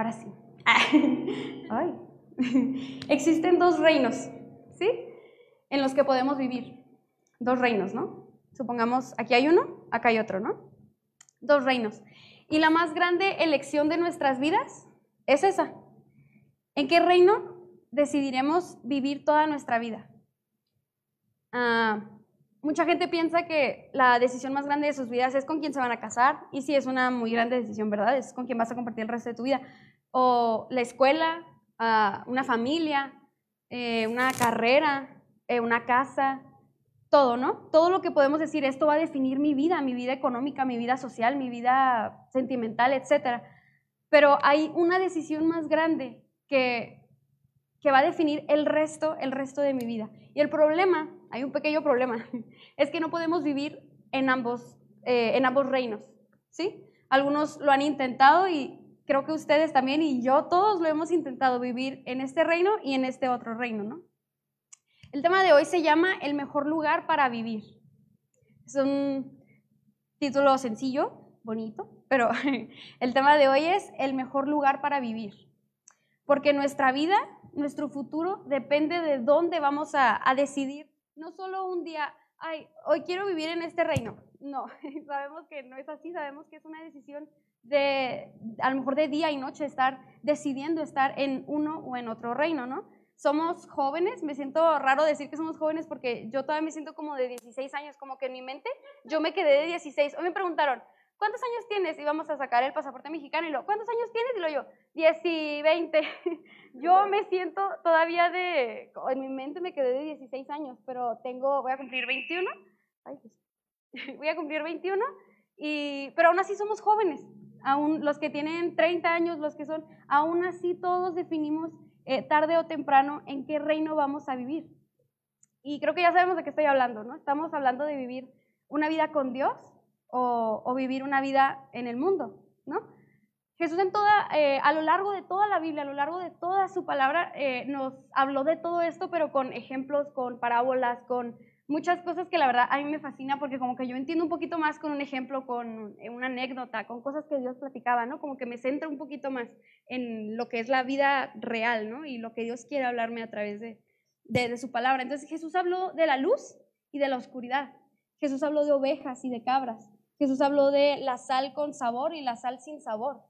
Ahora sí. Ay. Existen dos reinos, ¿sí? En los que podemos vivir. Dos reinos, ¿no? Supongamos, aquí hay uno, acá hay otro, ¿no? Dos reinos. Y la más grande elección de nuestras vidas es esa. ¿En qué reino decidiremos vivir toda nuestra vida? Ah, mucha gente piensa que la decisión más grande de sus vidas es con quién se van a casar, y sí, es una muy grande decisión, ¿verdad? Es con quién vas a compartir el resto de tu vida. O la escuela, ah, una familia, eh, una carrera, eh, una casa, todo, ¿no? Todo lo que podemos decir, esto va a definir mi vida, mi vida económica, mi vida social, mi vida sentimental, etc. Pero hay una decisión más grande que, que va a definir el resto, el resto de mi vida. Y el problema, hay un pequeño problema, es que no podemos vivir en ambos, eh, en ambos reinos, ¿sí? Algunos lo han intentado y creo que ustedes también y yo, todos lo hemos intentado vivir en este reino y en este otro reino, ¿no? El tema de hoy se llama El mejor lugar para vivir. Es un título sencillo, bonito, pero el tema de hoy es El mejor lugar para vivir. Porque nuestra vida, nuestro futuro depende de dónde vamos a, decidir. No solo un día, ay, hoy quiero vivir en este reino. No, sabemos que no es así, sabemos que es una decisión de, a lo mejor de día y noche, estar decidiendo estar en uno o en otro reino, ¿no? somos jóvenes, me siento raro decir que somos jóvenes porque yo todavía me siento como de 16 años, como que en mi mente yo me quedé de 16. Hoy me preguntaron, ¿cuántos años tienes? Y vamos a sacar el pasaporte mexicano y lo, ¿cuántos años tienes? Y lo yo, 10 y 20. yo me siento todavía de, en mi mente me quedé de 16 años, pero tengo, voy a cumplir 21. Ay, pues, voy a cumplir 21, y, pero aún así somos jóvenes. Aún los que tienen 30 años, los que son, aún así todos definimos eh, tarde o temprano en qué reino vamos a vivir. Y creo que ya sabemos de qué estoy hablando, ¿no? Estamos hablando de vivir una vida con Dios o, vivir una vida en el mundo, ¿no? Jesús en toda, eh, a lo largo de toda la Biblia, a lo largo de toda su palabra, eh, nos habló de todo esto, pero con ejemplos, con parábolas, con muchas cosas que la verdad a mí me fascina porque como que yo entiendo un poquito más con un ejemplo, con eh, una anécdota, con cosas que Dios platicaba, ¿no? Como que me centro un poquito más en lo que es la vida real, ¿no? Y lo que Dios quiere hablarme a través de, de, su palabra. Entonces Jesús habló de la luz y de la oscuridad. Jesús habló de ovejas y de cabras. Jesús habló de la sal con sabor y la sal sin sabor,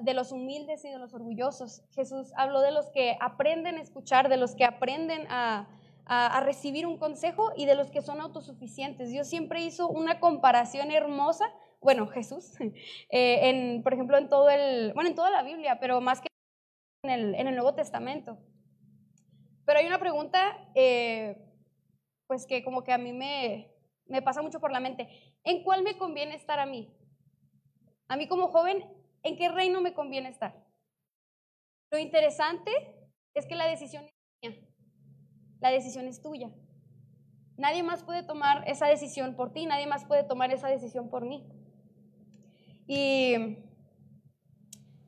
de los humildes y de los orgullosos. Jesús habló de los que aprenden a escuchar, de los que aprenden a, a, recibir un consejo y de los que son autosuficientes. Dios siempre hizo una comparación hermosa, bueno, Jesús, eh, en, por ejemplo, en todo el, bueno, en toda la Biblia, pero más que en el, en el Nuevo Testamento. Pero hay una pregunta, eh, pues que como que a mí me, me pasa mucho por la mente. ¿En cuál me conviene estar a mí? A mí como joven, ¿en qué reino me conviene estar? Lo interesante es que la decisión es mía la decisión es tuya. Nadie más puede tomar esa decisión por ti, nadie más puede tomar esa decisión por mí. Y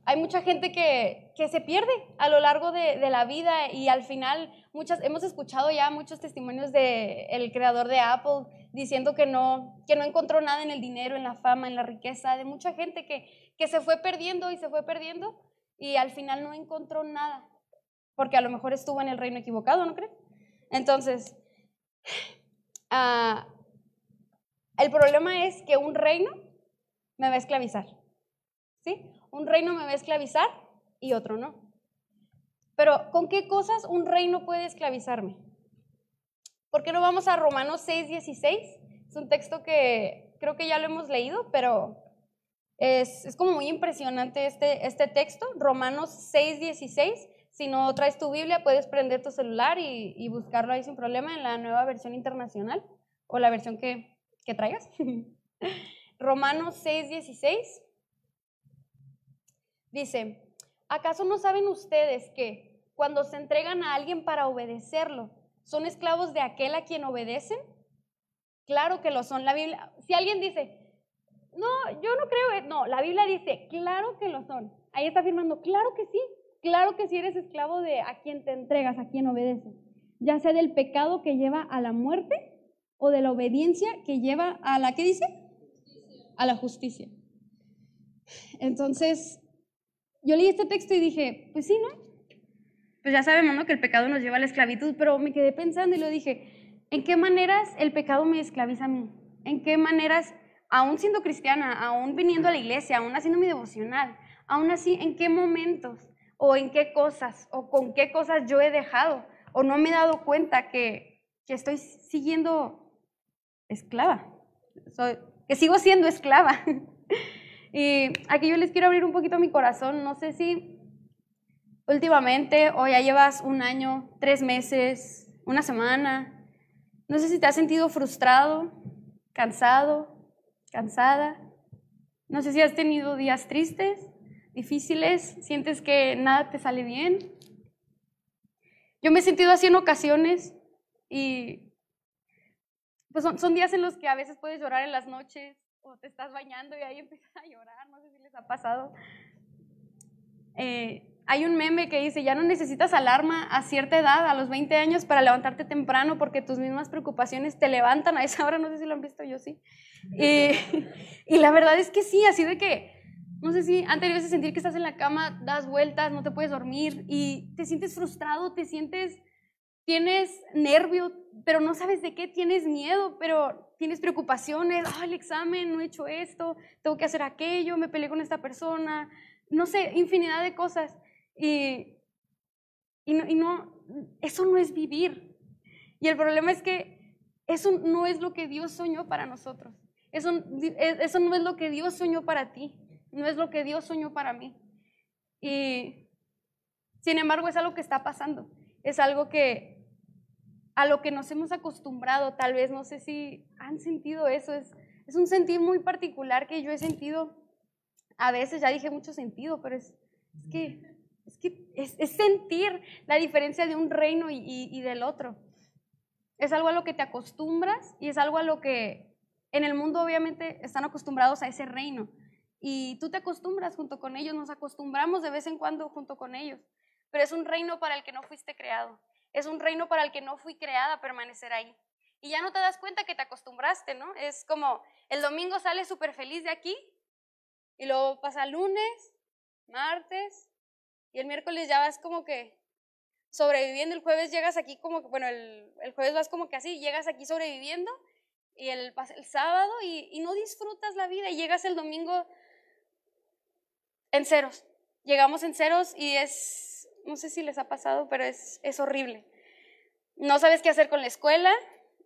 hay mucha gente que, se pierde a lo largo de, la vida y al final muchas, hemos escuchado ya muchos testimonios del creador de Apple diciendo que no, que no encontró nada en el dinero, en la fama, en la riqueza, de mucha gente que, que se fue perdiendo y se fue perdiendo y al final no encontró nada, porque a lo mejor estuvo en el reino equivocado, ¿no crees? Entonces, ah, el problema es que un reino me va a esclavizar. ¿Sí? Un reino me va a esclavizar y otro no. Pero, ¿con qué cosas un reino puede esclavizarme? ¿Por qué no vamos a Romanos 6, 16? Es un texto que creo que ya lo hemos leído, pero es, es como muy impresionante este, este texto. Romanos 6, 16 si no traes tu Biblia, puedes prender tu celular y, buscarlo ahí sin problema en la nueva versión internacional o la versión que, que traigas. Romanos 6, 16 dice, ¿acaso no saben ustedes que cuando se entregan a alguien para obedecerlo, son esclavos de aquel a quien obedecen? Claro que lo son. La Biblia, si alguien dice, no, yo no creo, no, la Biblia dice, claro que lo son. Ahí está afirmando, claro que sí, Claro que si eres esclavo de a quien te entregas, a quien obedeces, ya sea del pecado que lleva a la muerte o de la obediencia que lleva a la, ¿qué dice? A la justicia. Entonces, yo leí este texto y dije, pues sí, ¿no? Pues ya sabemos, ¿no? Que el pecado nos lleva a la esclavitud, pero me quedé pensando y lo dije, ¿en qué maneras el pecado me esclaviza a mí? ¿En qué maneras, aún siendo cristiana, aún viniendo a la iglesia, aún haciendo mi devocional, aún así, en qué momentos o en qué cosas o con qué cosas yo he dejado o no me he dado cuenta que, que estoy siguiendo esclava, Soy, que sigo siendo esclava? Y aquí yo les quiero abrir un poquito mi corazón. No sé si últimamente o ya llevas un año, tres meses, una semana. No sé si te has sentido frustrado, cansado, cansada. No sé si has tenido días tristes, difíciles, sientes que nada te sale bien. Yo me he sentido así en ocasiones y pues son, son días en los que a veces puedes llorar en las noches, o te estás bañando y ahí empiezas a llorar, no sé si les ha pasado. Eh, hay un meme que dice, ya no necesitas alarma a cierta edad, a los 20 años, para levantarte temprano porque tus mismas preocupaciones te levantan a esa hora, no sé si lo han visto, yo sí. Y, la verdad es que sí, así de que, no sé si antes de sentir que estás en la cama, das vueltas, no te puedes dormir y te sientes frustrado, te sientes, tienes nervio, pero no sabes de qué, tienes miedo, pero tienes preocupaciones, oh, el examen, no he hecho esto, tengo que hacer aquello, me peleé con esta persona, no sé, infinidad de cosas. Y, y, no, y no, eso no es vivir. Y el problema es que eso no es lo que Dios soñó para nosotros. Eso, eso no es lo que Dios soñó para ti, no es lo que Dios soñó para mí. Y sin embargo es algo que está pasando, es algo que a lo que nos hemos acostumbrado, tal vez, no sé si han sentido eso, es, es un sentir muy particular que yo he sentido, a veces ya dije mucho sentido, pero es, es que, es, que es, sentir la diferencia de un reino y, del otro. Es algo a lo que te acostumbras y es algo a lo que en el mundo obviamente están acostumbrados a ese reino. Y tú te acostumbras junto con ellos, nos acostumbramos de vez en cuando junto con ellos, pero es un reino para el que no fuiste creado. Es un reino para el que no fui creada permanecer ahí. Y ya no te das cuenta que te acostumbraste, ¿no? Es como el domingo sales súper feliz de aquí y luego pasa lunes, martes y el miércoles ya vas como que sobreviviendo. El jueves llegas aquí como que, bueno, el, jueves vas como que así, llegas aquí sobreviviendo y el, el sábado y, y no disfrutas la vida y llegas el domingo en ceros. Llegamos en ceros y es no sé si les ha pasado, pero es, es horrible. No sabes qué hacer con la escuela.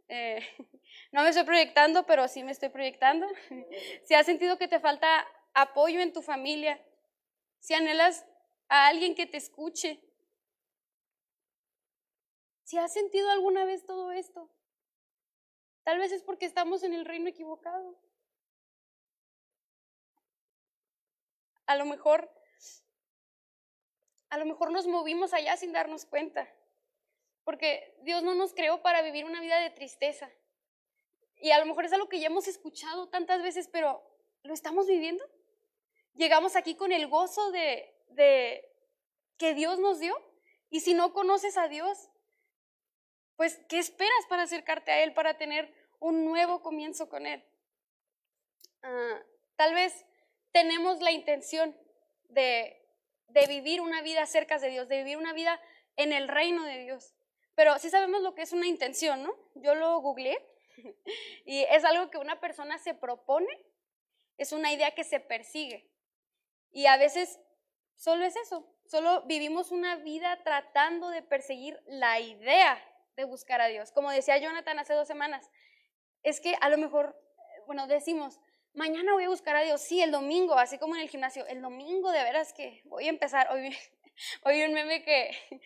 Eh, no me estoy proyectando, pero sí me estoy proyectando. si has sentido que te falta apoyo en tu familia, si anhelas a alguien que te escuche, si has sentido alguna vez todo esto, tal vez es porque estamos en el reino equivocado. A lo mejor a lo mejor nos movimos allá sin darnos cuenta, porque Dios no nos creó para vivir una vida de tristeza. Y a lo mejor es algo que ya hemos escuchado tantas veces, pero ¿lo estamos viviendo? Llegamos aquí con el gozo de, de que Dios nos dio. Y si no conoces a Dios, pues, ¿qué esperas para acercarte a Él, para tener un nuevo comienzo con Él? Ah, tal vez tenemos la intención de de vivir una vida cerca de Dios, de vivir una vida en el reino de Dios. Pero sí sabemos lo que es una intención, ¿no? Yo lo googleé y es algo que una persona se propone, es una idea que se persigue. Y a veces solo es eso, solo vivimos una vida tratando de perseguir la idea de buscar a Dios. Como decía Jonathan hace dos semanas, es que a lo mejor, bueno, decimos, mañana voy a buscar a Dios, sí, el domingo, así como en el gimnasio, el domingo de veras que voy a empezar, hoy, hoy un meme que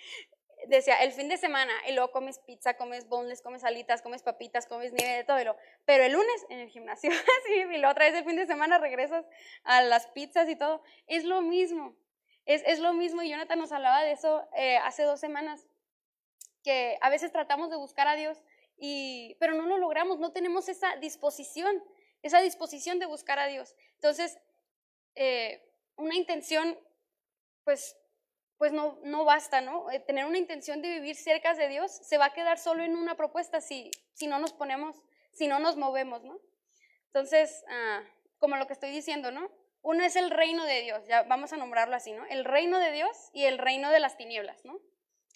decía, el fin de semana, y luego comes pizza, comes boneless, comes alitas, comes papitas, comes nieve, de todo, y pero el lunes en el gimnasio, así, y luego otra vez el fin de semana regresas a las pizzas y todo, es lo mismo, es, es lo mismo, y Jonathan nos hablaba de eso eh, hace dos semanas, que a veces tratamos de buscar a Dios, y, pero no lo logramos, no tenemos esa disposición, esa disposición de buscar a Dios. Entonces, eh, una intención, pues, pues no, no basta, ¿no? Eh, tener una intención de vivir cerca de Dios se va a quedar solo en una propuesta si, si no nos ponemos, si no nos movemos, ¿no? Entonces, ah, como lo que estoy diciendo, ¿no? Uno es el reino de Dios, ya vamos a nombrarlo así, ¿no? El reino de Dios y el reino de las tinieblas, ¿no?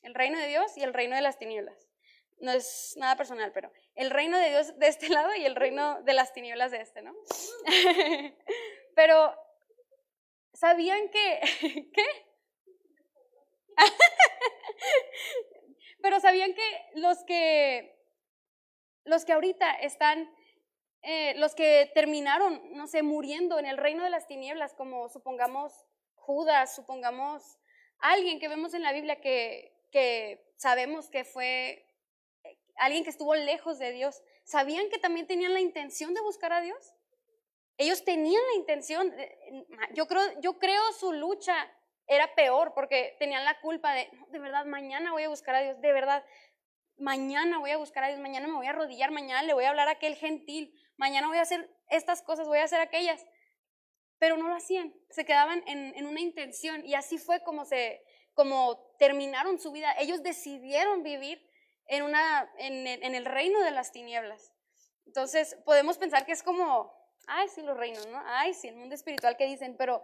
El reino de Dios y el reino de las tinieblas. No es nada personal, pero el reino de Dios de este lado y el reino de las tinieblas de este, ¿no? pero, ¿sabían que... ¿Qué? pero ¿sabían que los que... Los que ahorita están eh, los que terminaron, no sé, muriendo en el reino de las tinieblas, como supongamos Judas, supongamos alguien que vemos en la Biblia que, que sabemos que fue eh, alguien que estuvo lejos de Dios, ¿sabían que también tenían la intención de buscar a Dios? Ellos tenían la intención, yo creo, yo creo su lucha era peor porque tenían la culpa de, de verdad, mañana voy a buscar a Dios, de verdad, mañana voy a buscar a Dios, mañana me voy a arrodillar, mañana le voy a hablar a aquel gentil, mañana voy a hacer estas cosas, voy a hacer aquellas. Pero no lo hacían, se quedaban en, una intención y así fue como, terminaron su vida. Ellos decidieron vivir en, el reino de las tinieblas. Entonces podemos pensar que es como, ay, sí, los reinos, ¿no? Ay, sí, el mundo espiritual que dicen, pero,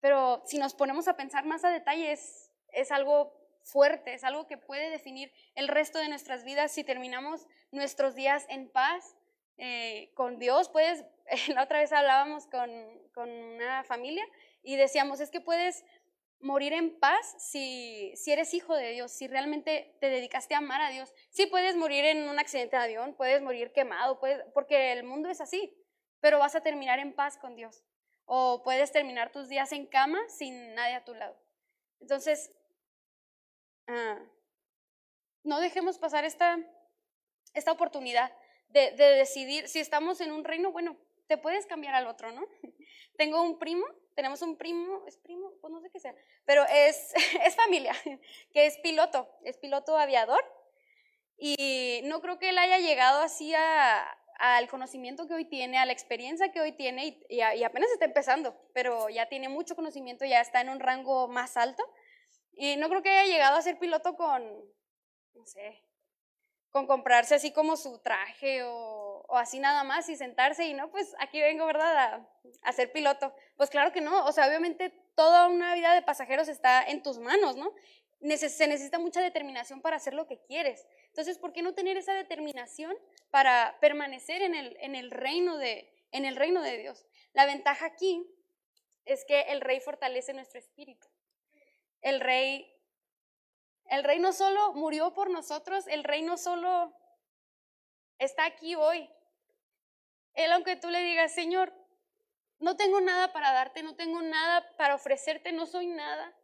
pero si nos ponemos a pensar más a detalle, es algo fuerte, es algo que puede definir el resto de nuestras vidas si terminamos nuestros días en paz eh, con Dios. Puedes, la otra vez hablábamos con, con, una familia y decíamos, es que puedes morir en paz si, si eres hijo de Dios, si realmente te dedicaste a amar a Dios. Sí puedes morir en un accidente de avión, puedes morir quemado, puedes, porque el mundo es así, pero vas a terminar en paz con Dios. O puedes terminar tus días en cama sin nadie a tu lado. Entonces, Ah, no dejemos pasar esta, esta oportunidad de, decidir si estamos en un reino, bueno, te puedes cambiar al otro, ¿no? Tengo un primo, tenemos un primo, es primo, pues no sé qué sea, pero es, es familia, que es piloto, es piloto aviador. Y no creo que él haya llegado así al conocimiento que hoy tiene, a la experiencia que hoy tiene y, y, apenas está empezando, pero ya tiene mucho conocimiento, ya está en un rango más alto. Y no creo que haya llegado a ser piloto con, no sé, con comprarse así como su traje o, así nada más y sentarse y no, pues aquí vengo, ¿verdad? A, a, ser piloto. Pues claro que no, o sea, obviamente toda una vida de pasajeros está en tus manos, ¿no? se necesita mucha determinación para hacer lo que quieres. Entonces, ¿por qué no tener esa determinación para permanecer en el, en el, reino, de, en el reino de Dios? La ventaja aquí es que el rey fortalece nuestro espíritu el rey, el rey no solo murió por nosotros, el rey no solo está aquí hoy. Él, aunque tú le digas, Señor, no tengo nada para darte, no tengo nada para ofrecerte, no soy nada.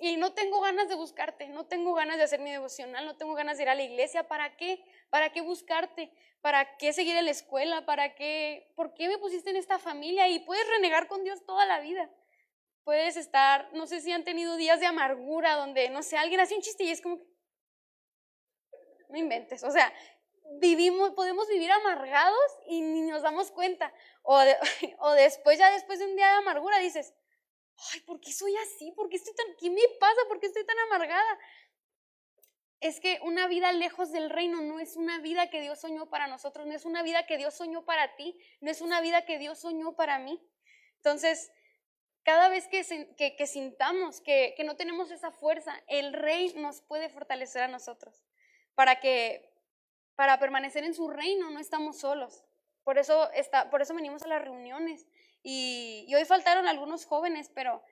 Y no tengo ganas de buscarte, no tengo ganas de hacer mi devocional, no tengo ganas de ir a la iglesia. ¿Para qué? ¿Para qué buscarte? ¿Para qué seguir en la escuela? ¿Para qué? ¿Por qué me pusiste en esta familia? Y puedes renegar con Dios toda la vida puedes estar, no sé si han tenido días de amargura donde, no sé, alguien hace un chiste y es como no inventes, o sea, vivimos, podemos vivir amargados y ni nos damos cuenta. O, o después, ya después de un día de amargura dices, ay, ¿por qué soy así? ¿Por qué estoy tan, qué me pasa? ¿Por qué estoy tan amargada? Es que una vida lejos del reino no es una vida que Dios soñó para nosotros, no es una vida que Dios soñó para ti, no es una vida que Dios soñó para mí. Entonces, cada vez que, sintamos que, no tenemos esa fuerza, el rey nos puede fortalecer a nosotros para que para permanecer en su reino no estamos solos. Por eso, por eso venimos a las reuniones. Y, hoy faltaron algunos jóvenes, pero,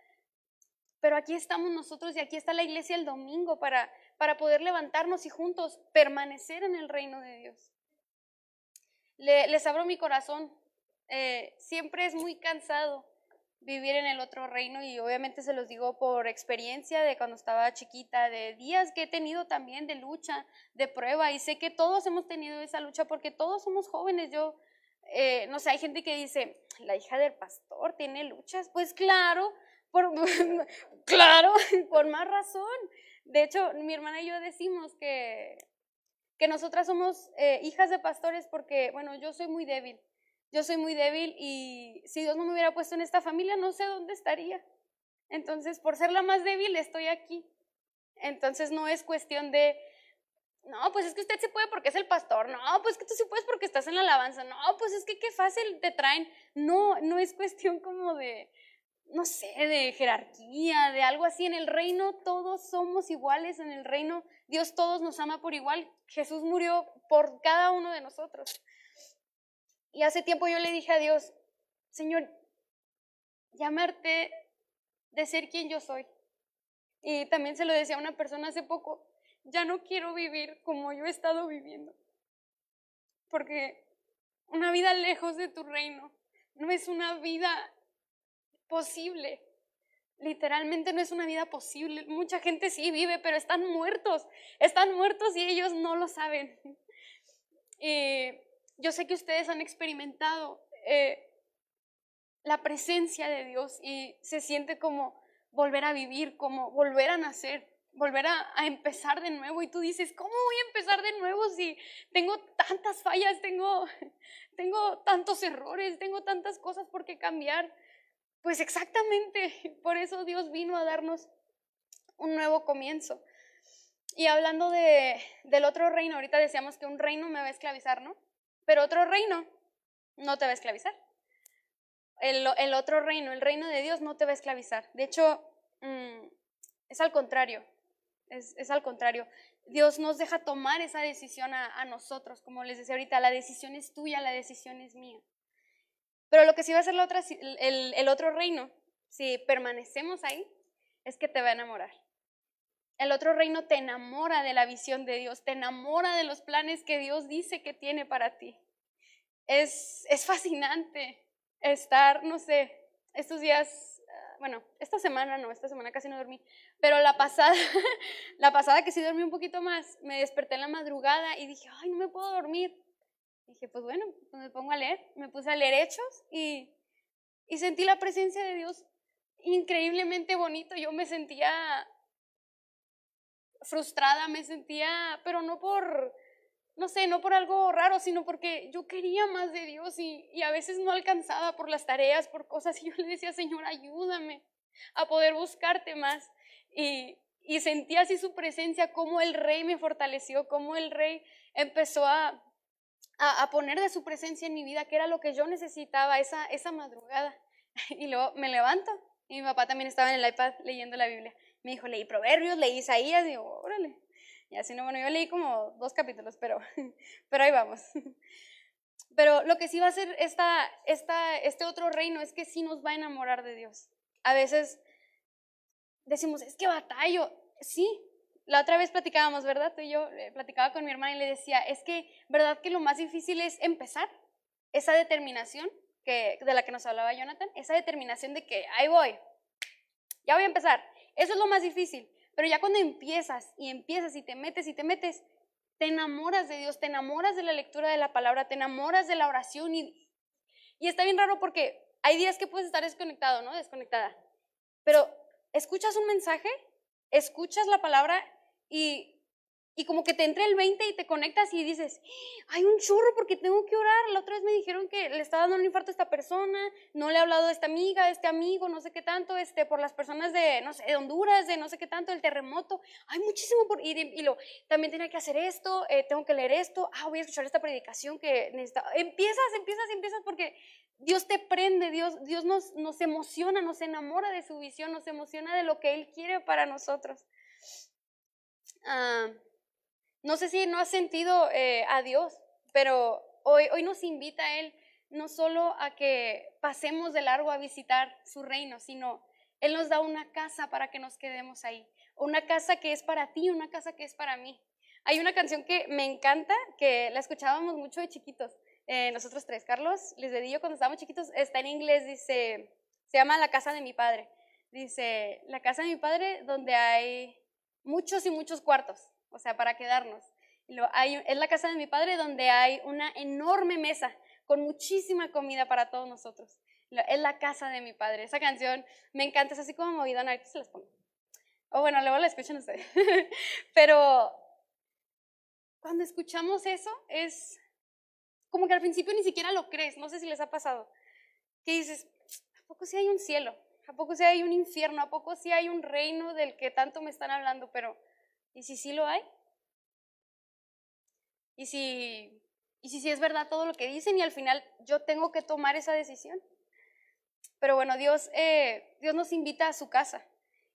pero aquí estamos nosotros y aquí está la iglesia el domingo para, para poder levantarnos y juntos permanecer en el reino de Dios. les abro mi corazón. Eh, siempre es muy cansado vivir en el otro reino y obviamente se los digo por experiencia de cuando estaba chiquita, de días que he tenido también de lucha, de prueba y sé que todos hemos tenido esa lucha porque todos somos jóvenes. Yo, eh, no sé, hay gente que dice, la hija del pastor tiene luchas. Pues claro, por, claro, por más razón. De hecho, mi hermana y yo decimos que, que nosotras somos eh, hijas de pastores porque, bueno, yo soy muy débil yo soy muy débil y si Dios no me hubiera puesto en esta familia, no sé dónde estaría. Entonces, por ser la más débil, estoy aquí. Entonces, no es cuestión de, No, pues es que usted se puede porque es el pastor. No, pues que tú sí puedes porque estás en la alabanza. No, pues es que qué fácil te traen. No, no es cuestión como de, no sé, de jerarquía, de algo así. En el reino todos somos iguales. En el reino Dios todos nos ama por igual. Jesús murió por cada uno de nosotros. Y hace tiempo yo le dije a Dios, Señor, llamarte de ser quien yo soy. Y también se lo decía a una persona hace poco, ya no quiero vivir como yo he estado viviendo. Porque una vida lejos de tu reino no es una vida posible. Literalmente no es una vida posible. Mucha gente sí vive, pero están muertos. Están muertos y ellos no lo saben. yo sé que ustedes han experimentado eh, la presencia de Dios y se siente como volver a vivir, como volver a nacer volver a, empezar de nuevo y tú dices, ¿cómo voy a empezar de nuevo si tengo tantas fallas, tengo, tengo tantos errores, tengo tantas cosas por qué cambiar? Pues exactamente, por eso Dios vino a darnos un nuevo comienzo. Y hablando de, del otro reino, ahorita decíamos que un reino me va a esclavizar, ¿no? Pero otro reino no te va a esclavizar. El, otro reino, el reino de Dios, no te va a esclavizar. De hecho, mm, es al contrario es, al contrario. Dios nos deja tomar esa decisión a, nosotros, como les decía ahorita, la decisión es tuya, la decisión es mía. Pero lo que sí va a ser el, el otro reino, si permanecemos ahí, es que te va a enamorar. El otro reino te enamora de la visión de Dios, te enamora de los planes que Dios dice que tiene para ti. Es, es fascinante estar, no sé, estos días bueno, esta semana no, esta semana casi no dormí, pero la pasada, la pasada que sí dormí un poquito más, me desperté en la madrugada y dije, ay, no me puedo dormir. dije, pues bueno, pues me pongo a leer, me puse a leer hechos y, y sentí la presencia de Dios increíblemente bonito. Yo me sentía frustrada, me sentía, pero no por, no sé, no por algo raro, sino porque yo quería más de Dios y, a veces no alcanzaba por las tareas, por cosas, y yo le decía, Señor, ayúdame a poder buscarte más. Y, y sentí así su presencia, como el rey me fortaleció, como el rey empezó a, a, a, poner de su presencia en mi vida, que era lo que yo necesitaba esa, esa madrugada. Y luego me levanto y mi papá también estaba en el iPad leyendo la Biblia. Me dijo, leí Proverbios, leí Isaías, y digo, órale. Y así no, bueno, yo leí como dos capítulos, pero, pero ahí vamos. Pero lo que sí va a ser esta, esta, este otro reino es que sí nos va a enamorar de Dios. A veces decimos, es que batallo. Sí, la otra vez platicábamos, ¿verdad? Tú y yo eh, platicaba con mi hermana y le decía, es que, ¿verdad que lo más difícil es empezar? Esa determinación que, de la que nos hablaba Jonathan, esa determinación de que ahí voy, ya voy a empezar. Eso es lo más difícil. Pero ya cuando empiezas y empiezas y te metes y te metes, te enamoras de Dios, te enamoras de la lectura de la palabra, te enamoras de la oración y, y está bien raro porque hay días que puedes estar desconectado, ¿no? Desconectada. Pero escuchas un mensaje, escuchas la palabra y y como que te entra el 20 y te conectas y dices, hay un churro porque tengo que orar. La otra vez me dijeron que le estaba dando un infarto a esta persona, no le he hablado de esta amiga, de este amigo, no sé qué tanto, este, por las personas de, no sé, de Honduras, de no sé qué tanto, el terremoto. Hay muchísimo por. Y, lo, también tenía que hacer esto, eh, tengo que leer esto, ah, voy a escuchar esta predicación que necesita. Empiezas, empiezas, empiezas porque Dios te prende, Dios, Dios nos, nos emociona, nos enamora de su visión, nos emociona de lo que Él quiere para nosotros. Ah. No sé si no has sentido eh, a Dios, pero hoy, hoy nos invita a Él no solo a que pasemos de largo a visitar su reino, sino Él nos da una casa para que nos quedemos ahí. Una casa que es para ti, una casa que es para mí. Hay una canción que me encanta, que la escuchábamos mucho de chiquitos, eh, nosotros tres. Carlos, les dedillo cuando estábamos chiquitos, está en inglés, dice, se llama La casa de mi padre. Dice, la casa de mi padre donde hay muchos y muchos cuartos o sea, para quedarnos. es la casa de mi padre donde hay una enorme mesa con muchísima comida para todos nosotros. Es la casa de mi padre. Esa canción me encanta, es así como movidona, ahorita se las pongo. O bueno, luego la escuchan ustedes. Pero cuando escuchamos eso, es como que al principio ni siquiera lo crees, no sé si les ha pasado, que dices, ¿a poco sí hay un cielo? ¿A poco sí hay un infierno? ¿A poco sí hay un reino del que tanto me están hablando? Pero ¿Y si sí lo hay? y si, y si, si es verdad todo lo que dicen y al final yo tengo que tomar esa decisión. Pero bueno, Dios, eh, Dios nos invita a su casa.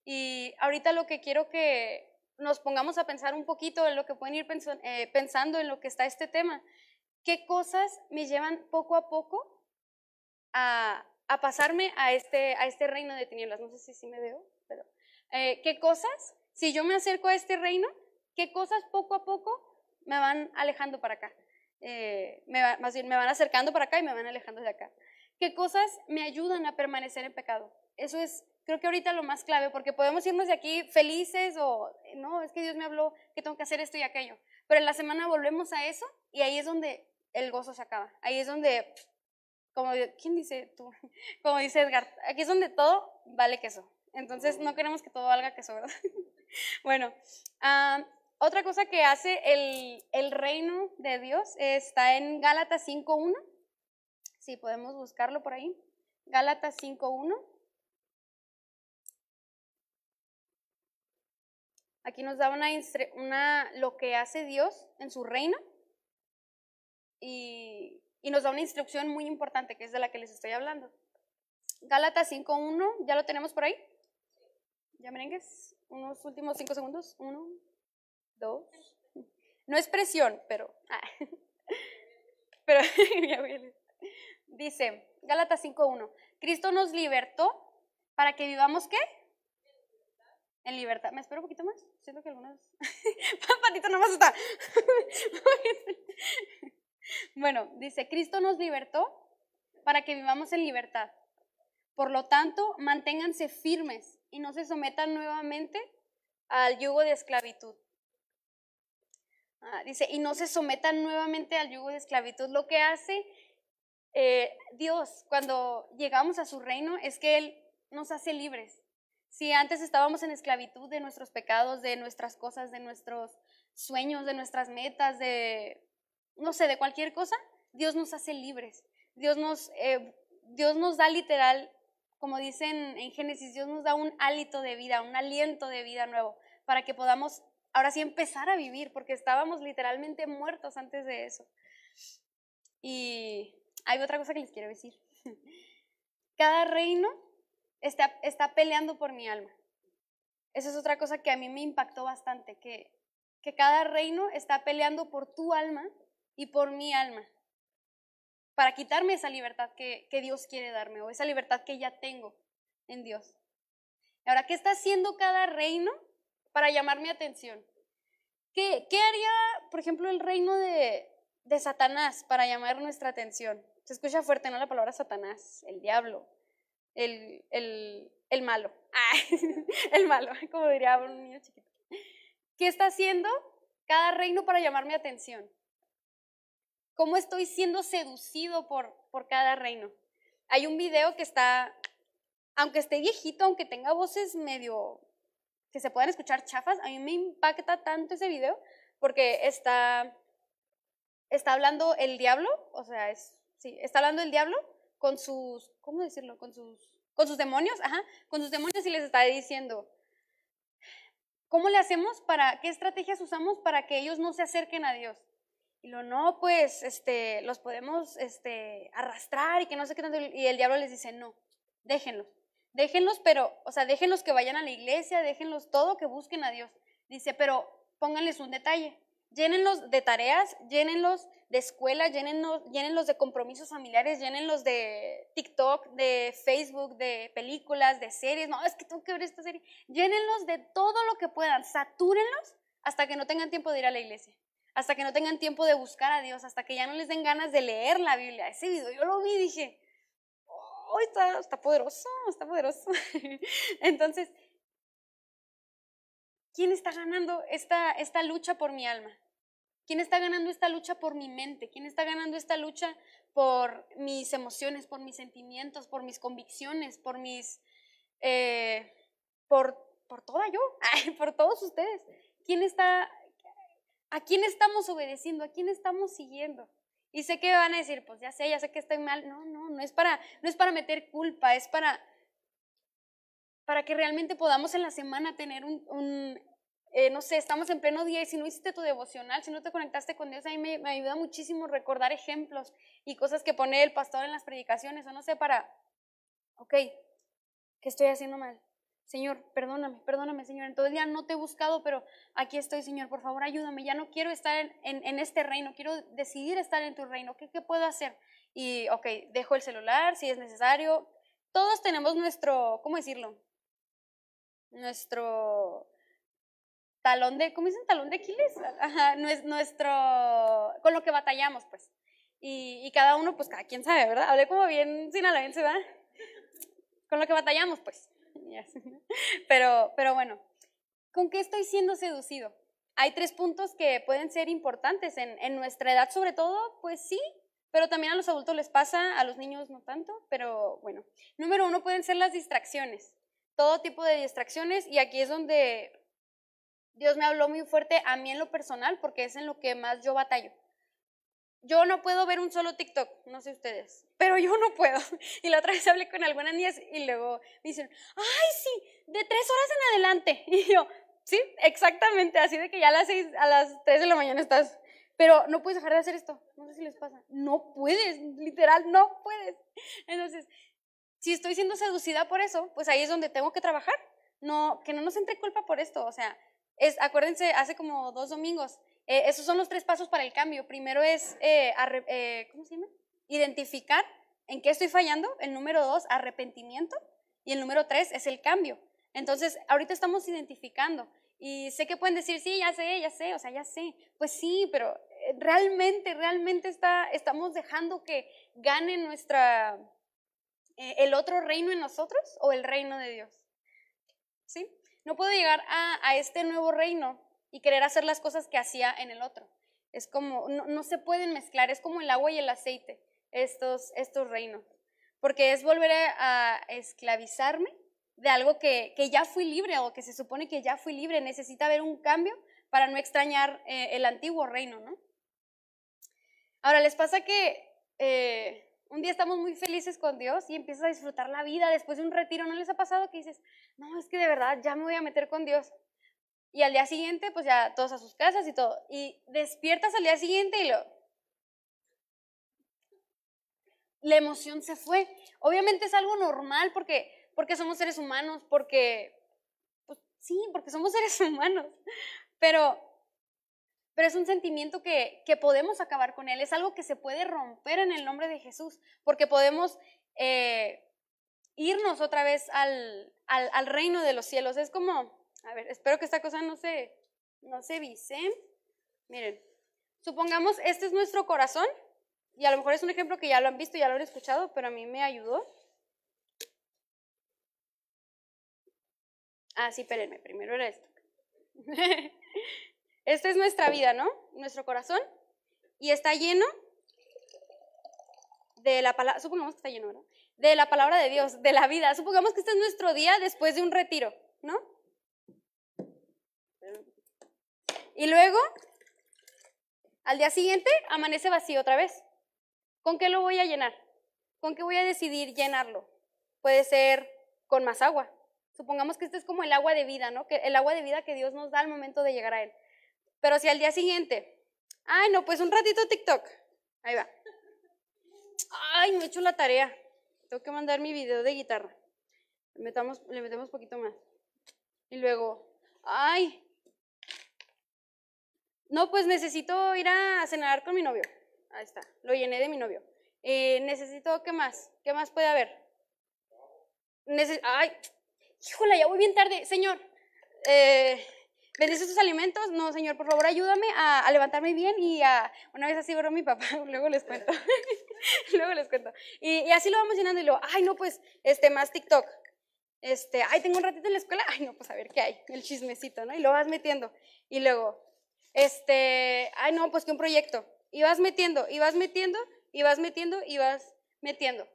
Y ahorita lo que quiero que nos pongamos a pensar un poquito en lo que pueden ir eh, pensando en lo que está este tema. ¿Qué cosas me llevan poco a poco a, a pasarme a este, a este reino de tinieblas? No sé si sí me veo, pero eh, ¿qué cosas, si yo me acerco a este reino, qué cosas poco a poco me van alejando para acá? me más bien, me van acercando para acá y me van alejando de acá. ¿Qué cosas me ayudan a permanecer en pecado? Eso es, creo que ahorita lo más clave, porque podemos irnos de aquí felices o, no, es que Dios me habló que tengo que hacer esto y aquello. Pero en la semana volvemos a eso y ahí es donde el gozo se acaba. Ahí es donde, como, ¿quién dice tú? Como dice Edgar, aquí es donde todo vale queso. Entonces no queremos que todo valga queso, ¿verdad? bueno, otra cosa que hace el, el reino de Dios está en Gálatas 5.1 Sí, podemos buscarlo por ahí. Gálatas 5.1. Aquí nos da una, una, lo que hace Dios en su reino y, y nos da una instrucción muy importante que es de la que les estoy hablando. Gálatas 5.1, ¿ya lo tenemos por ahí? ¿Ya merengues? Unos últimos cinco segundos. Uno, dos. No es presión, pero... Ah, pero Dice, Gálatas 5.1, Cristo nos libertó para que vivamos qué? En libertad. ¿Me espero un poquito más? Siento que algunas... Patito nomás está. bueno, dice, Cristo nos libertó para que vivamos en libertad. Por lo tanto, manténganse firmes y no se sometan nuevamente al yugo de esclavitud. Ah, dice, y no se sometan nuevamente al yugo de esclavitud. Lo que hace eh, Dios, cuando llegamos a su reino, es que Él nos hace libres. Si antes estábamos en esclavitud de nuestros pecados, de nuestras cosas, de nuestros sueños, de nuestras metas, de, no sé, de cualquier cosa, Dios nos hace libres. Dios nos, eh, Dios nos da literal, como dicen en Génesis, Dios nos da un hálito de vida, un aliento de vida nuevo, para que podamos ahora sí empezar a vivir, porque estábamos literalmente muertos antes de eso. Y hay otra cosa que les quiero decir. Cada reino está, está peleando por mi alma. Esa es otra cosa que a mí me impactó bastante, que, que cada reino está peleando por tu alma y por mi alma, para quitarme esa libertad que, Dios quiere darme o esa libertad que ya tengo en Dios. Ahora, ¿qué está haciendo cada reino para llamar mi atención? ¿Qué, haría, por ejemplo, el reino de, Satanás para llamar nuestra atención? Se escucha fuerte, ¿no? La palabra Satanás, el diablo, el, malo. El malo, como diría un niño chiquito. ¿Qué está haciendo cada reino para llamar mi atención? ¿Cómo estoy siendo seducido por, por cada reino? Hay un video que está, aunque esté viejito, aunque tenga voces medio que se puedan escuchar chafas, a mí me impacta tanto ese video porque está, está hablando el diablo, o sea, sí, está hablando el diablo con sus, ¿cómo decirlo? Con sus, con sus demonios, ajá, con sus demonios y les está diciendo, ¿cómo le hacemos para, qué estrategias usamos para que ellos no se acerquen a Dios? Y lo no, pues, este, los podemos, este, arrastrar y que no sé qué tanto, y el diablo les dice, no, déjenlos, déjenlos, pero, o sea, déjenlos que vayan a la iglesia, déjenlos todo, que busquen a Dios. Dice, pero pónganles un detalle, llénenlos de tareas, llénenlos de escuela, llénenlos, llénenlos de compromisos familiares, llénenlos de TikTok, de Facebook, de películas, de series. No, es que tengo que ver esta serie. Llénenlos de todo lo que puedan, satúrenlos hasta que no tengan tiempo de ir a la iglesia, hasta que no tengan tiempo de buscar a Dios, hasta que ya no les den ganas de leer la Biblia. Ese video yo lo vi y dije, oh, está, está poderoso, está poderoso. Entonces, ¿quién está ganando esta, esta lucha por mi alma? ¿Quién está ganando esta lucha por mi mente? ¿Quién está ganando esta lucha por mis emociones, por mis sentimientos, por mis convicciones, por mis... Eh, por, por toda yo, por todos ustedes? ¿Quién está... ¿A quién estamos obedeciendo? ¿A quién estamos siguiendo? Y sé que van a decir, pues ya sé, ya sé que estoy mal. No, no, no es para, no es para meter culpa, es para, para que realmente podamos en la semana tener un, eh, no sé, estamos en pleno día y si no hiciste tu devocional, si no te conectaste con Dios, a mí me, me ayuda muchísimo recordar ejemplos y cosas que pone el pastor en las predicaciones, o no sé, para, ok, ¿qué estoy haciendo mal? Señor, perdóname, perdóname, Señor. En todo el día no te he buscado, pero aquí estoy, Señor. Por favor, ayúdame. Ya no quiero estar en, en, este reino, quiero decidir estar en tu reino. ¿Qué, ¿Qué, puedo hacer? Y, ok, dejo el celular si es necesario. Todos tenemos nuestro, ¿cómo decirlo? Nuestro talón de, ¿cómo dicen? Talón de Aquiles. Ajá, nuestro, con lo que batallamos, pues. Y, y cada uno, pues cada quien sabe, ¿verdad? Hablé como bien sinaloense, ¿verdad? Con lo que batallamos, pues. Pero, pero bueno, ¿con qué estoy siendo seducido? Hay tres puntos que pueden ser importantes en, en nuestra edad, sobre todo, pues sí, pero también a los adultos les pasa, a los niños no tanto, pero bueno. Número uno pueden ser las distracciones, todo tipo de distracciones, y aquí es donde Dios me habló muy fuerte a mí en lo personal, porque es en lo que más yo batallo. Yo no puedo ver un solo TikTok, no sé ustedes, pero yo no puedo. Y la otra vez hablé con algunas niñas y luego me dicen, ay, sí, de tres horas en adelante. Y yo, sí, exactamente, así de que ya a las seis, a las tres de la mañana estás, pero no puedes dejar de hacer esto. No sé si les pasa. No puedes, literal, no puedes. Entonces, si estoy siendo seducida por eso, pues ahí es donde tengo que trabajar. No, que no nos entre culpa por esto. O sea, es, acuérdense, hace como dos domingos eh, esos son los tres pasos para el cambio. Primero es, eh, eh. Identificar en qué estoy fallando. El número dos, arrepentimiento. Y el número tres es el cambio. Entonces, ahorita estamos identificando. Y sé que pueden decir, sí, ya sé, ya sé, o sea, ya sé. Pues sí, pero realmente, realmente está, estamos dejando que gane nuestra, el otro reino en nosotros o el reino de Dios. ¿Sí? No puedo llegar a este nuevo reino y querer hacer las cosas que hacía en el otro. Es como, no, se pueden mezclar, es como el agua y el aceite, estos, estos reinos. Porque es volver a, esclavizarme de algo que, que, ya fui libre o que se supone que ya fui libre. Necesita haber un cambio para no extrañar eh, el antiguo reino, ¿no? Ahora, ¿les pasa que eh, un día estamos muy felices con Dios y empiezas a disfrutar la vida después de un retiro? ¿No les ha pasado que dices, no, es que de verdad ya me voy a meter con Dios? Y al día siguiente, pues ya todos a sus casas y todo. Y despiertas al día siguiente y lo... La emoción se fue. Obviamente es algo normal porque, porque somos seres humanos, porque... Pues sí, porque somos seres humanos. Pero, pero es un sentimiento que, que podemos acabar con él. Es algo que se puede romper en el nombre de Jesús, porque podemos... Eh, irnos otra vez al, al, al reino de los cielos. Es como, a ver, espero que esta cosa no se, no se vise. Miren, supongamos este es nuestro corazón, y a lo mejor es un ejemplo que ya lo han visto, ya lo han escuchado, pero a mí me ayudó. Ah, sí, espérenme, primero era esto. Esta es nuestra vida, ¿no? Nuestro corazón. Y está lleno de la palabra, supongamos que está lleno, ¿verdad? De la palabra de Dios, de la vida. Supongamos que este es nuestro día después de un retiro, ¿no? Y luego, al día siguiente, amanece vacío otra vez. ¿Con qué lo voy a llenar? ¿Con qué voy a decidir llenarlo? Puede ser con más agua. Supongamos que este es como el agua de vida, ¿no? Que el agua de vida que Dios nos da al momento de llegar a Él. Pero si al día siguiente, ay, no, pues un ratito TikTok. Ahí va. Ay, me he hecho la tarea. Tengo que mandar mi video de guitarra. Le metamos, le metemos poquito más. Y luego, ay, no, pues necesito ir a cenar con mi novio. Ahí está, lo llené de mi novio. Eh, necesito, ¿qué más? ¿Qué más puede haber? Ay, híjola, ya voy bien tarde. Señor, eh, ¿bendice tus alimentos? No, señor, por favor, ayúdame a, levantarme bien y a... Una vez así oró mi papá, luego les cuento. luego les cuento. Y, así lo vamos llenando y luego, ay, no, pues, este, más TikTok. Este, ay, tengo un ratito en la escuela. Ay, no, pues a ver qué hay, el chismecito, ¿no? Y lo vas metiendo. Y luego, este, ay no, pues que un proyecto. Y vas metiendo, y vas metiendo, y vas metiendo, y vas metiendo.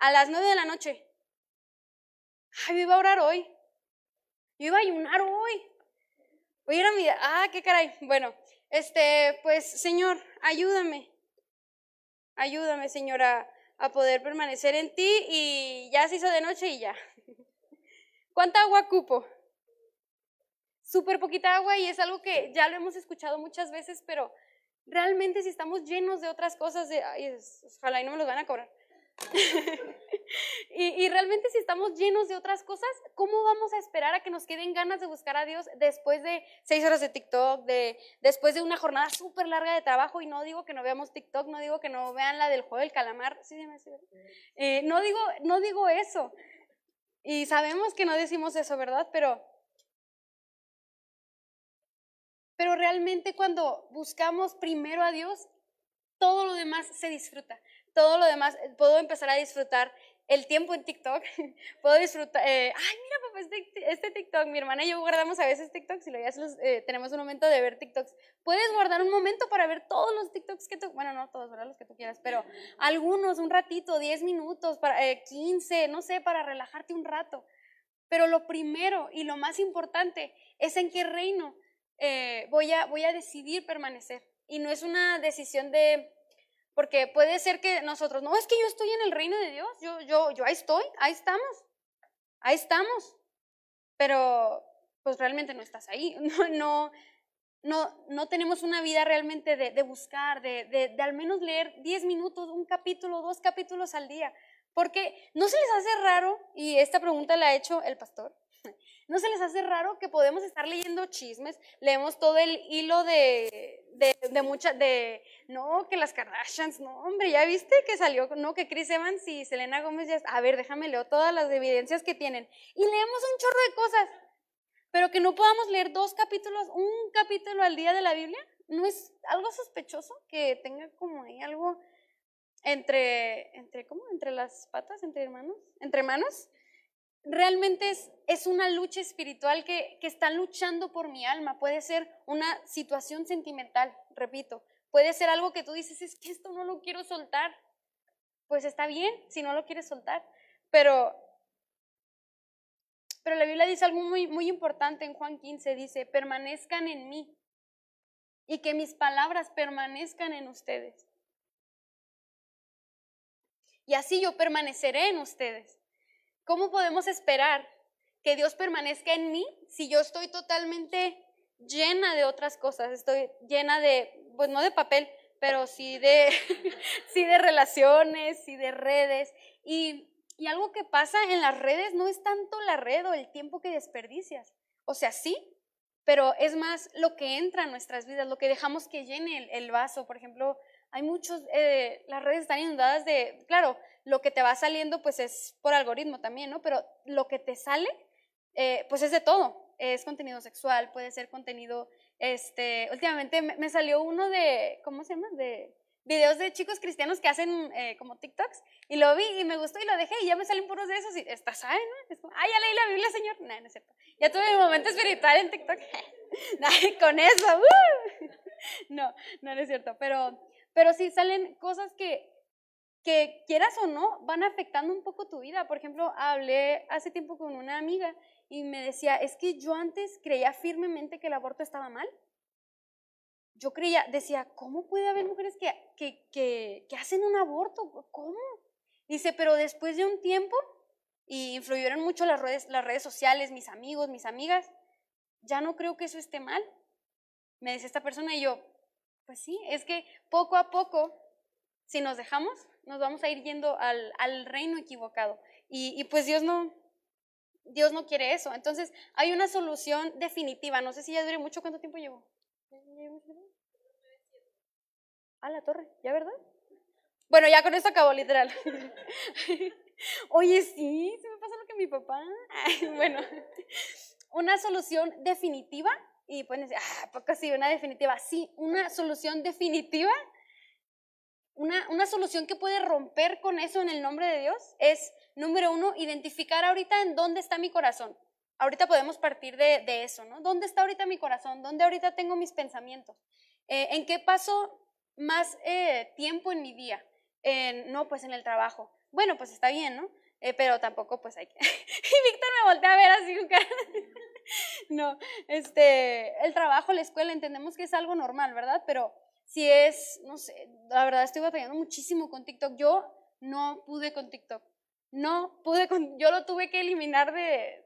A las nueve de la noche. Ay, yo iba a orar hoy. Yo iba a ayunar hoy. Voy a ir a mi... Ah, qué caray. Bueno, este, pues, Señor, ayúdame. Ayúdame, Señor, a, a poder permanecer en ti y ya se hizo de noche y ya. ¿Cuánta agua cupo? Súper poquita agua y es algo que ya lo hemos escuchado muchas veces, pero realmente si estamos llenos de otras cosas, de, ay, ojalá y no me los van a cobrar. y, realmente si estamos llenos de otras cosas, ¿cómo vamos a esperar a que nos queden ganas de buscar a Dios después de seis horas de TikTok, de, después de una jornada súper larga de trabajo? Y no digo que no veamos TikTok, no digo que no vean la del juego del calamar, sí, eh, no, digo, no digo eso. Y sabemos que no decimos eso, ¿verdad? Pero pero realmente cuando buscamos primero a Dios, todo lo demás se disfruta. Todo lo demás, eh, puedo empezar a disfrutar el tiempo en TikTok. puedo disfrutar, eh, ay, mira, papá, este, este, TikTok, mi hermana y yo guardamos a veces TikToks y luego ya eh, tenemos un momento de ver TikToks. Puedes guardar un momento para ver todos los TikToks que tú, bueno, no todos, ¿verdad? Los que tú quieras, pero algunos, un ratito, 10 minutos, para, 15, no sé, para relajarte un rato. Pero lo primero y lo más importante es en qué reino eh, voy, a, voy a decidir permanecer. Y no es una decisión de, porque puede ser que nosotros, no, es que yo estoy en el reino de Dios, yo, yo, yo ahí estoy, ahí estamos, ahí estamos, pero pues realmente no estás ahí, no, no, no, no tenemos una vida realmente de, de buscar, de, de, de, al menos leer 10 minutos, un capítulo, dos capítulos al día, porque no se les hace raro, y esta pregunta la ha hecho el pastor, ¿No se les hace raro que podemos estar leyendo chismes? Leemos todo el hilo de, de, de muchas, de, no, que las Kardashians, no, hombre, ya viste que salió, no, que Chris Evans y Selena Gómez ya, a ver, déjame leo todas las evidencias que tienen. Y leemos un chorro de cosas, pero que no podamos leer dos capítulos, un capítulo al día de la Biblia, ¿no es algo sospechoso que tenga como ahí algo entre, entre, ¿cómo? Entre las patas, entre hermanos, entre manos? Realmente es, una lucha espiritual que, que están luchando por mi alma. Puede ser una situación sentimental, repito. Puede ser algo que tú dices, es que esto no lo quiero soltar. Pues está bien si no lo quieres soltar. Pero, pero la Biblia dice algo muy, muy importante en Juan 15. Dice, permanezcan en mí y que mis palabras permanezcan en ustedes. Y así yo permaneceré en ustedes. ¿Cómo podemos esperar que Dios permanezca en mí si yo estoy totalmente llena de otras cosas? Estoy llena de, pues no de papel, pero sí de, sí de relaciones, sí de redes. Y, y algo que pasa en las redes no es tanto la red o el tiempo que desperdicias. O sea, sí, pero es más lo que entra en nuestras vidas, lo que dejamos que llene el, vaso. Por ejemplo, hay muchos, eh, las redes están inundadas de, claro, lo que te va saliendo pues es por algoritmo también, ¿no? Pero lo que te sale eh, pues es de todo. Es contenido sexual, puede ser contenido, este, últimamente me, salió uno de, ¿cómo se llama? De videos de chicos cristianos que hacen eh, como TikToks y lo vi y me gustó y lo dejé y ya me salen puros de esos y está sabe, ¿no? Es como, ah, ya leí la Biblia, señor. No, no es cierto. Ya tuve mi momento espiritual en TikTok. con eso, uh. no, no, no es cierto. Pero, pero sí salen cosas que que quieras o no, van afectando un poco tu vida. Por ejemplo, hablé hace tiempo con una amiga y me decía, es que yo antes creía firmemente que el aborto estaba mal. Yo creía, decía, ¿cómo puede haber mujeres que, que, que, que hacen un aborto? ¿Cómo? Dice, pero después de un tiempo, y influyeron mucho las redes, las redes sociales, mis amigos, mis amigas, ya no creo que eso esté mal. Me dice esta persona y yo, pues sí, es que poco a poco, si nos dejamos, nos vamos a ir yendo al, reino equivocado. Y, pues Dios no, Dios no quiere eso. Entonces, hay una solución definitiva. No sé si ya dure mucho. ¿Cuánto tiempo llevo? A la torre, ¿ya verdad? Bueno, ya con esto acabó, literal. Oye, sí, se me pasa lo que mi papá. bueno, una solución definitiva. Y pueden decir, ah, poco sí, una definitiva. Sí, una solución definitiva una, solución que puede romper con eso en el nombre de Dios es, número uno, identificar ahorita en dónde está mi corazón. Ahorita podemos partir de, eso, ¿no? ¿Dónde está ahorita mi corazón? ¿Dónde ahorita tengo mis pensamientos? Eh, ¿En qué paso más eh, tiempo en mi día? no, pues en el trabajo. Bueno, pues está bien, ¿no? Eh, pero tampoco pues hay que... y Víctor me voltea a ver así, no, este, el trabajo, la escuela, entendemos que es algo normal, ¿verdad? Pero si es, no sé, la verdad estoy batallando muchísimo con TikTok. Yo no pude con TikTok. No pude con, yo lo tuve que eliminar de,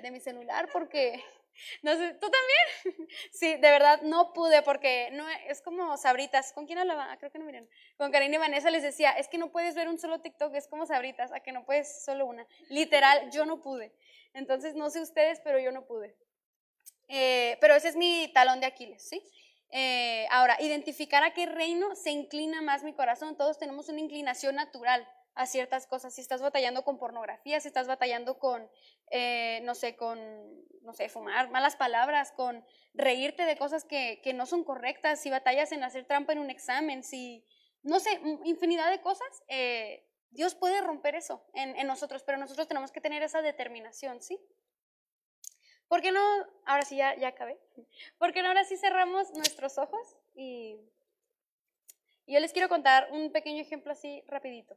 de, mi celular porque No sé, ¿tú también? Sí, de verdad no pude porque no es como sabritas. ¿Con quién hablaba? Ah, creo que no miren. Con Karina y Vanessa les decía, es que no puedes ver un solo TikTok, es como sabritas, a que no puedes solo una. Literal, yo no pude. Entonces, no sé ustedes, pero yo no pude. Eh, pero ese es mi talón de Aquiles, ¿sí? Eh, ahora, identificar a qué reino se inclina más mi corazón. Todos tenemos una inclinación natural a ciertas cosas. Si estás batallando con pornografía, si estás batallando con, eh, no sé, con, no sé, fumar, malas palabras, con reírte de cosas que, que, no son correctas, si batallas en hacer trampa en un examen, si, no sé, infinidad de cosas, eh, Dios puede romper eso en, en, nosotros, pero nosotros tenemos que tener esa determinación, ¿sí? ¿Por qué no, ahora sí ya, acabé, ¿por qué no ahora sí cerramos nuestros ojos y, yo les quiero contar un pequeño ejemplo así rapidito?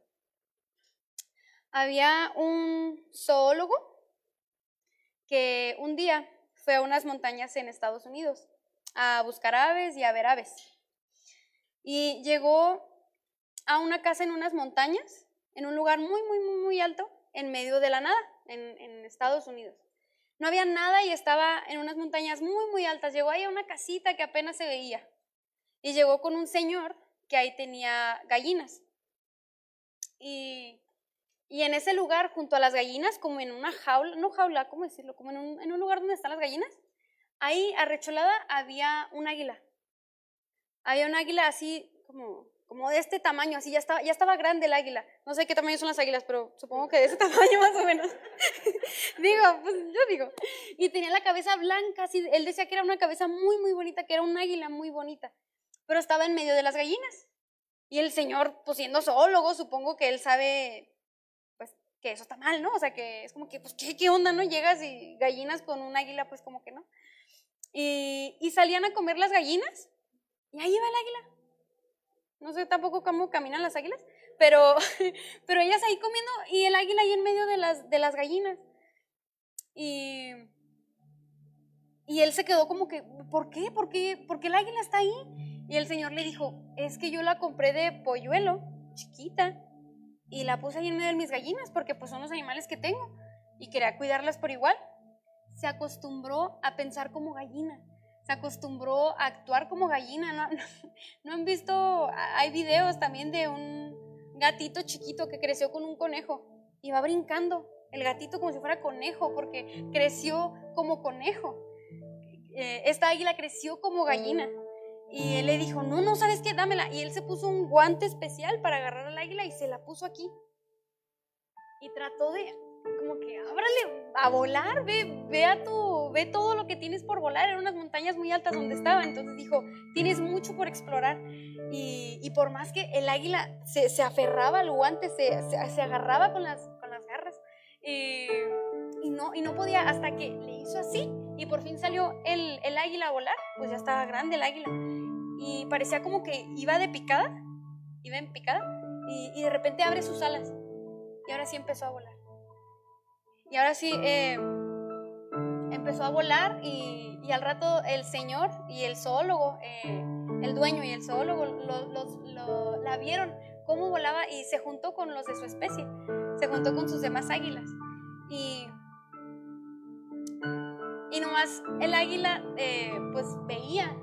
había un zoólogo que un día fue a unas montañas en Estados Unidos a buscar aves y a ver aves. Y llegó a una casa en unas montañas, en un lugar muy, muy, muy, muy alto, en medio de la nada, en Estados Unidos. No había nada y estaba en unas montañas muy, muy altas. Llegó ahí a una casita que apenas se veía. Y llegó con un señor que ahí tenía gallinas. Y y en ese lugar, junto a las gallinas, como en una jaula, no jaula, ¿cómo decirlo? Como en un, en un lugar donde están las gallinas, ahí arrecholada había un águila. Había un águila así como, como de este tamaño, así ya estaba, ya estaba grande el águila. No sé qué tamaño son las águilas, pero supongo que de ese tamaño más o menos. digo, pues yo digo. Y tenía la cabeza blanca, así, él decía que era una cabeza muy, muy bonita, que era un águila muy bonita, pero estaba en medio de las gallinas. Y el señor, pues siendo zoólogo, supongo que él sabe que eso está mal, ¿no? O sea, que es como que, pues, ¿qué, qué onda, no? Llegas y gallinas con un águila, pues como que no. Y, y salían a comer las gallinas y ahí iba el águila. No sé tampoco cómo caminan las águilas, pero, pero ellas ahí comiendo y el águila ahí en medio de las, de las gallinas. Y, y él se quedó como que, ¿por qué? ¿Por qué? ¿Por el águila está ahí? Y el señor le dijo, es que yo la compré de polluelo, chiquita, y la puse ahí en medio de mis gallinas porque pues son los animales que tengo y quería cuidarlas por igual. Se acostumbró a pensar como gallina, se acostumbró a actuar como gallina. ¿No, han visto? Hay videos también de un gatito chiquito que creció con un conejo y va brincando el gatito como si fuera conejo porque creció como conejo. Eh, esta águila creció como gallina. Y él le dijo, no, no, ¿sabes qué? Dámela. Y él se puso un guante especial para agarrar al águila y se la puso aquí. Y trató de, como que, ábrale a volar, ve, ve tu, ve todo lo que tienes por volar. Eran unas montañas muy altas donde estaba. Entonces dijo, tienes mucho por explorar. Y, y por más que el águila se, se aferraba al guante, se, se, agarraba con las, con las garras. y, no, y no podía hasta que le hizo así y por fin salió el, el águila a volar, pues ya estaba grande el águila. Y parecía como que iba de picada, iba en picada, y, y de repente abre sus alas. Y ahora sí empezó a volar. Y ahora sí eh, empezó a volar y, y, al rato el señor y el zoólogo, eh, el dueño y el zoólogo lo, la vieron cómo volaba y se juntó con los de su especie, se juntó con sus demás águilas. Y y nomás el águila eh, pues veía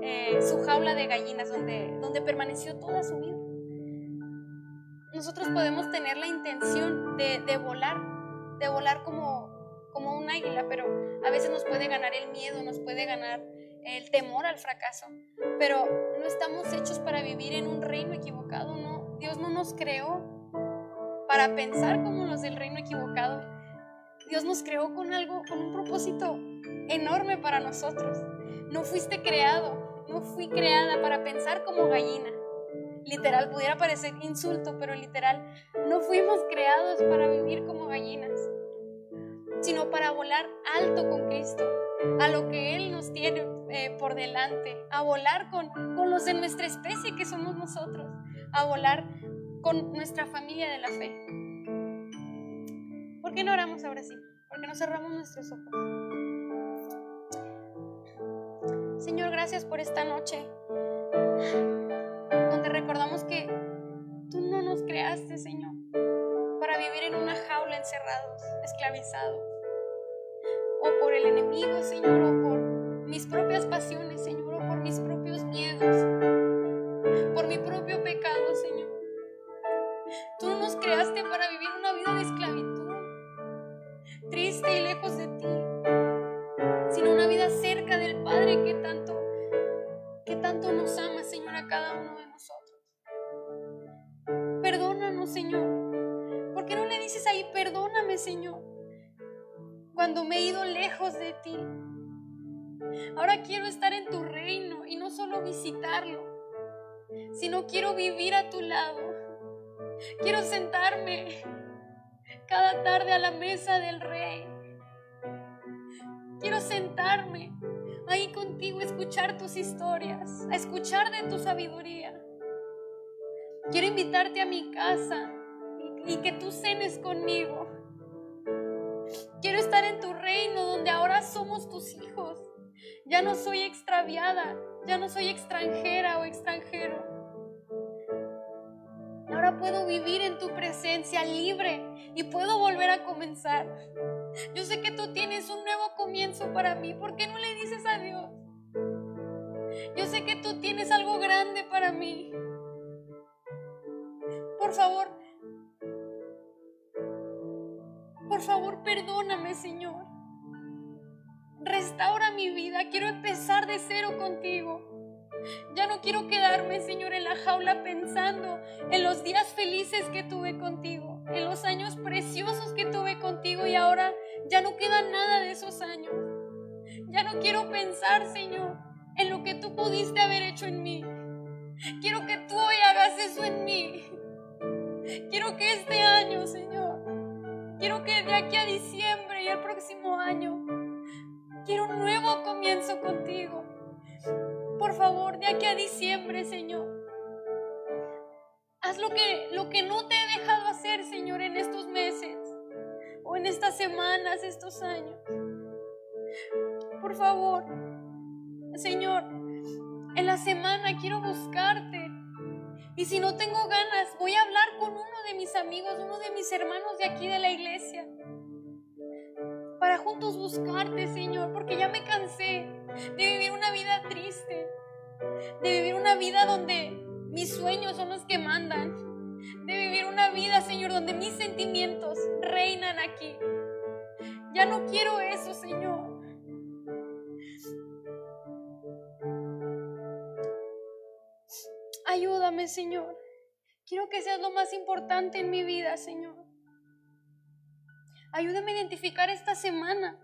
eh, su jaula de gallinas donde, donde permaneció toda su vida. Nosotros podemos tener la intención de, de volar, de volar como, como un águila, pero a veces nos puede ganar el miedo, nos puede ganar el temor al fracaso. Pero no estamos hechos para vivir en un reino equivocado, no. Dios no nos creó para pensar como los del reino equivocado. Dios nos creó con algo, con un propósito enorme para nosotros. No fuiste creado, no fui creada para pensar como gallina. Literal, pudiera parecer insulto, pero literal, no fuimos creados para vivir como gallinas, sino para volar alto con Cristo, a lo que Él nos tiene eh, por delante, a volar con, con los de nuestra especie que somos nosotros, a volar con nuestra familia de la fe. ¿Por qué no oramos ahora sí? ¿Por qué no cerramos nuestros ojos? Señor, gracias por esta noche donde recordamos que tú no nos creaste, Señor, para vivir en una jaula encerrados, esclavizados, o por el enemigo, Señor, o por mis propias pasiones, Señor, o por mis propios miedos, por mi propio pecado, Señor. Tú no nos creaste para vivir una vida de esclavitud, triste y lejos de ti, sino una vida cerca del Padre que tanto, que tanto nos ama, Señor, a cada uno de nosotros. Perdónanos, Señor. ¿Por qué no le dices ahí, perdóname, Señor? Cuando me he ido lejos de ti. Ahora quiero estar en tu reino y no solo visitarlo, sino quiero vivir a tu lado. Quiero sentarme cada tarde a la mesa del rey. Quiero sentarme ahí contigo, a escuchar tus historias, a escuchar de tu sabiduría. Quiero invitarte a mi casa y, que tú cenes conmigo. Quiero estar en tu reino donde ahora somos tus hijos. Ya no soy extraviada, ya no soy extranjera o extranjero. Ahora puedo vivir en tu presencia libre y puedo volver a comenzar. Yo sé que tú tienes un nuevo comienzo para mí. ¿Por qué no le dices a Dios? Yo sé que tú tienes algo grande para mí. Por favor, por favor, perdóname, Señor. Restaura mi vida. Quiero empezar de cero contigo. Ya no quiero quedarme, Señor, en la jaula pensando en los días felices que tuve contigo, en los años preciosos que tuve contigo y ahora ya no queda nada de esos años. Ya no quiero pensar, Señor, en lo que tú pudiste haber hecho en mí. Quiero que tú hoy hagas eso en mí. Quiero que este año, Señor, quiero que de aquí a diciembre y el próximo año, quiero un nuevo comienzo contigo. Por favor, de aquí a diciembre, Señor. Haz lo que, lo que no te he dejado hacer, Señor, en estos meses o en estas semanas, estos años. Por favor, Señor, en la semana quiero buscarte. Y si no tengo ganas, voy a hablar con uno de mis amigos, uno de mis hermanos de aquí de la iglesia. Para juntos buscarte, Señor, porque ya me cansé de vivir una vida triste, de vivir una vida donde mis sueños son los que mandan, de vivir una vida, Señor, donde mis sentimientos reinan aquí. Ya no quiero eso, Señor. Ayúdame, Señor. Quiero que seas lo más importante en mi vida, Señor. Ayúdame a identificar esta semana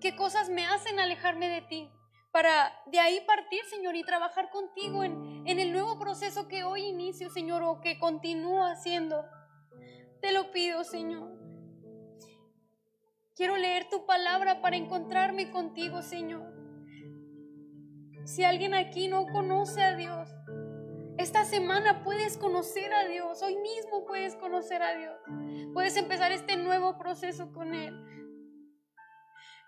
qué cosas me hacen alejarme de ti para de ahí partir, Señor, y trabajar contigo en, en el proceso que hoy inicio, Señor, o que continúo haciendo. Te lo pido, Señor. Quiero leer tu palabra para encontrarme contigo, Señor. Si alguien aquí no conoce a Dios, esta semana puedes conocer a Dios, hoy mismo puedes conocer a Dios. Puedes empezar este nuevo proceso con Él.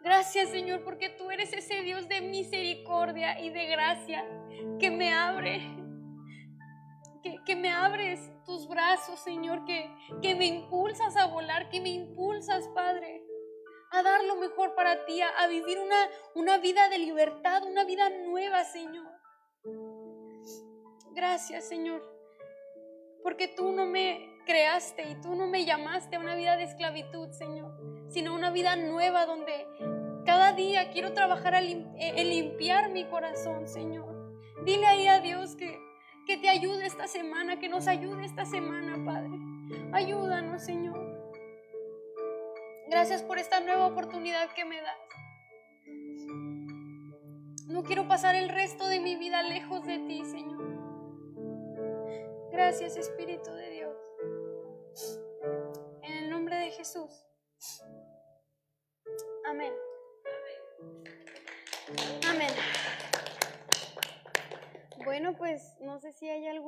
Gracias Señor, porque tú eres ese Dios de misericordia y de gracia que me abre, que, me abres tus brazos, Señor, que, que me impulsas a volar, que me impulsas, Padre, a dar lo mejor para ti, a, a vivir una, una vida de libertad, una vida nueva, Señor. Gracias, Señor, porque tú no me creaste y tú no me llamaste a una vida de esclavitud, Señor, sino una vida nueva donde cada día quiero trabajar en limpiar mi corazón, Señor. Dile ahí a Dios que, que te ayude esta semana, que nos ayude esta semana, Padre. Ayúdanos, Señor. Gracias por esta nueva oportunidad que me das. No quiero pasar el resto de mi vida lejos de ti, Señor. Gracias Espíritu de Dios. En el nombre de Jesús. Amén. Amén. Bueno, pues no sé si hay algún...